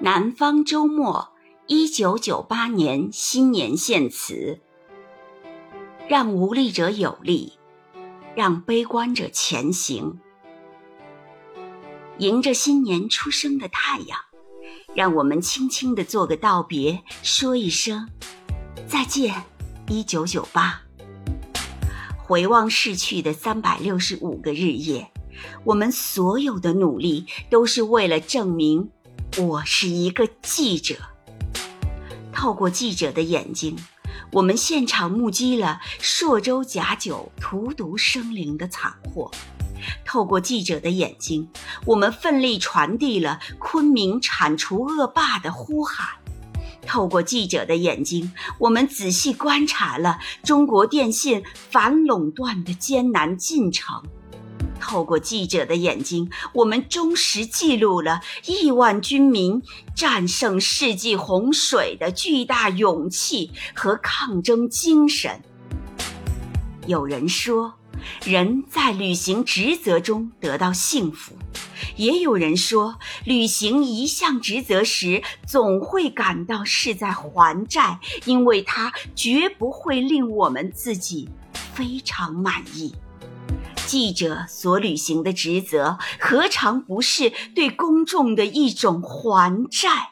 南方周末，一九九八年新年献词。让无力者有力，让悲观者前行。迎着新年出生的太阳，让我们轻轻地做个道别，说一声再见，一九九八。回望逝去的三百六十五个日夜，我们所有的努力都是为了证明。我是一个记者，透过记者的眼睛，我们现场目击了朔州假酒荼毒生灵的惨祸；透过记者的眼睛，我们奋力传递了昆明铲除恶霸的呼喊；透过记者的眼睛，我们仔细观察了中国电信反垄断的艰难进程。透过记者的眼睛，我们忠实记录了亿万军民战胜世纪洪水的巨大勇气和抗争精神。有人说，人在履行职责中得到幸福；也有人说，履行一项职责时，总会感到是在还债，因为它绝不会令我们自己非常满意。记者所履行的职责，何尝不是对公众的一种还债？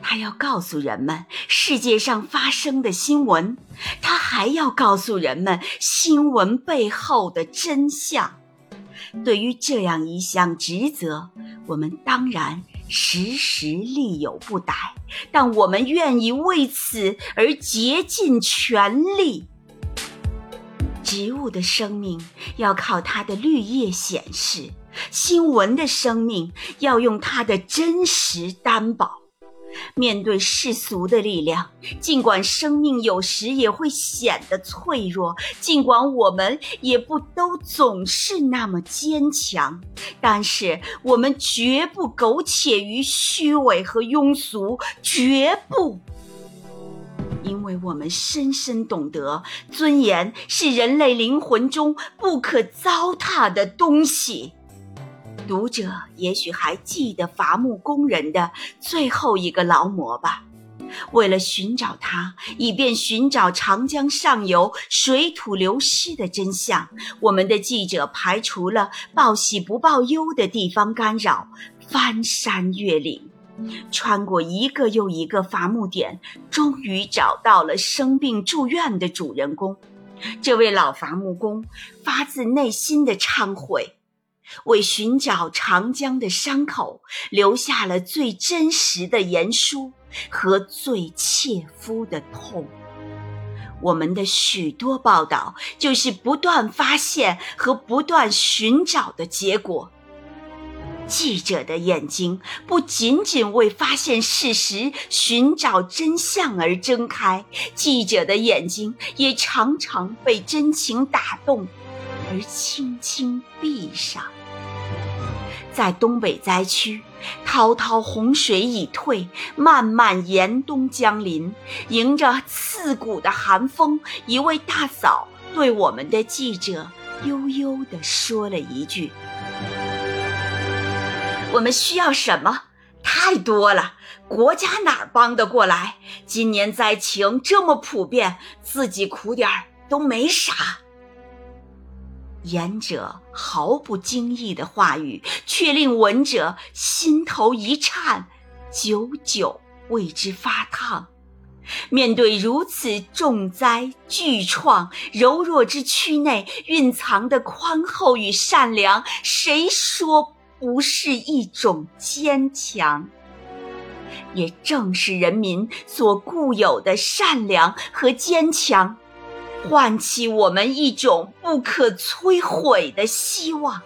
他要告诉人们世界上发生的新闻，他还要告诉人们新闻背后的真相。对于这样一项职责，我们当然时时力有不逮，但我们愿意为此而竭尽全力。植物的生命要靠它的绿叶显示，新闻的生命要用它的真实担保。面对世俗的力量，尽管生命有时也会显得脆弱，尽管我们也不都总是那么坚强，但是我们绝不苟且于虚伪和庸俗，绝不。为我们深深懂得，尊严是人类灵魂中不可糟蹋的东西。读者也许还记得伐木工人的最后一个劳模吧？为了寻找他，以便寻找长江上游水土流失的真相，我们的记者排除了报喜不报忧的地方干扰，翻山越岭。穿过一个又一个伐木点，终于找到了生病住院的主人公。这位老伐木工发自内心的忏悔，为寻找长江的伤口留下了最真实的言书和最切肤的痛。我们的许多报道，就是不断发现和不断寻找的结果。记者的眼睛不仅仅为发现事实、寻找真相而睁开，记者的眼睛也常常被真情打动，而轻轻闭上。在东北灾区，滔滔洪水已退，漫漫严冬将临，迎着刺骨的寒风，一位大嫂对我们的记者悠悠地说了一句。我们需要什么？太多了，国家哪儿帮得过来？今年灾情这么普遍，自己苦点都没啥。言者毫不经意的话语，却令闻者心头一颤，久久为之发烫。面对如此重灾巨创，柔弱之躯内蕴藏的宽厚与善良，谁说？不是一种坚强，也正是人民所固有的善良和坚强，唤起我们一种不可摧毁的希望。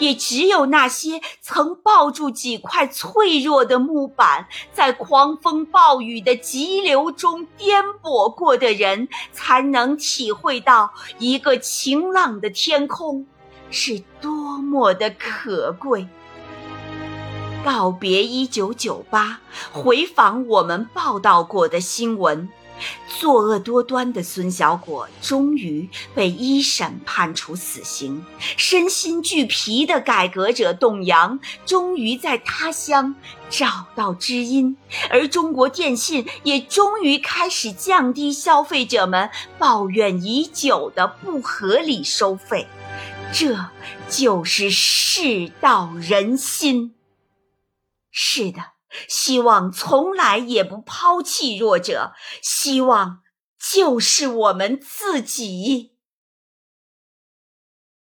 也只有那些曾抱住几块脆弱的木板，在狂风暴雨的急流中颠簸过的人，才能体会到一个晴朗的天空是多么的可贵。告别一九九八，回访我们报道过的新闻，作恶多端的孙小果终于被一审判处死刑，身心俱疲的改革者董阳终于在他乡找到知音，而中国电信也终于开始降低消费者们抱怨已久的不合理收费，这就是世道人心。是的。希望从来也不抛弃弱者，希望就是我们自己。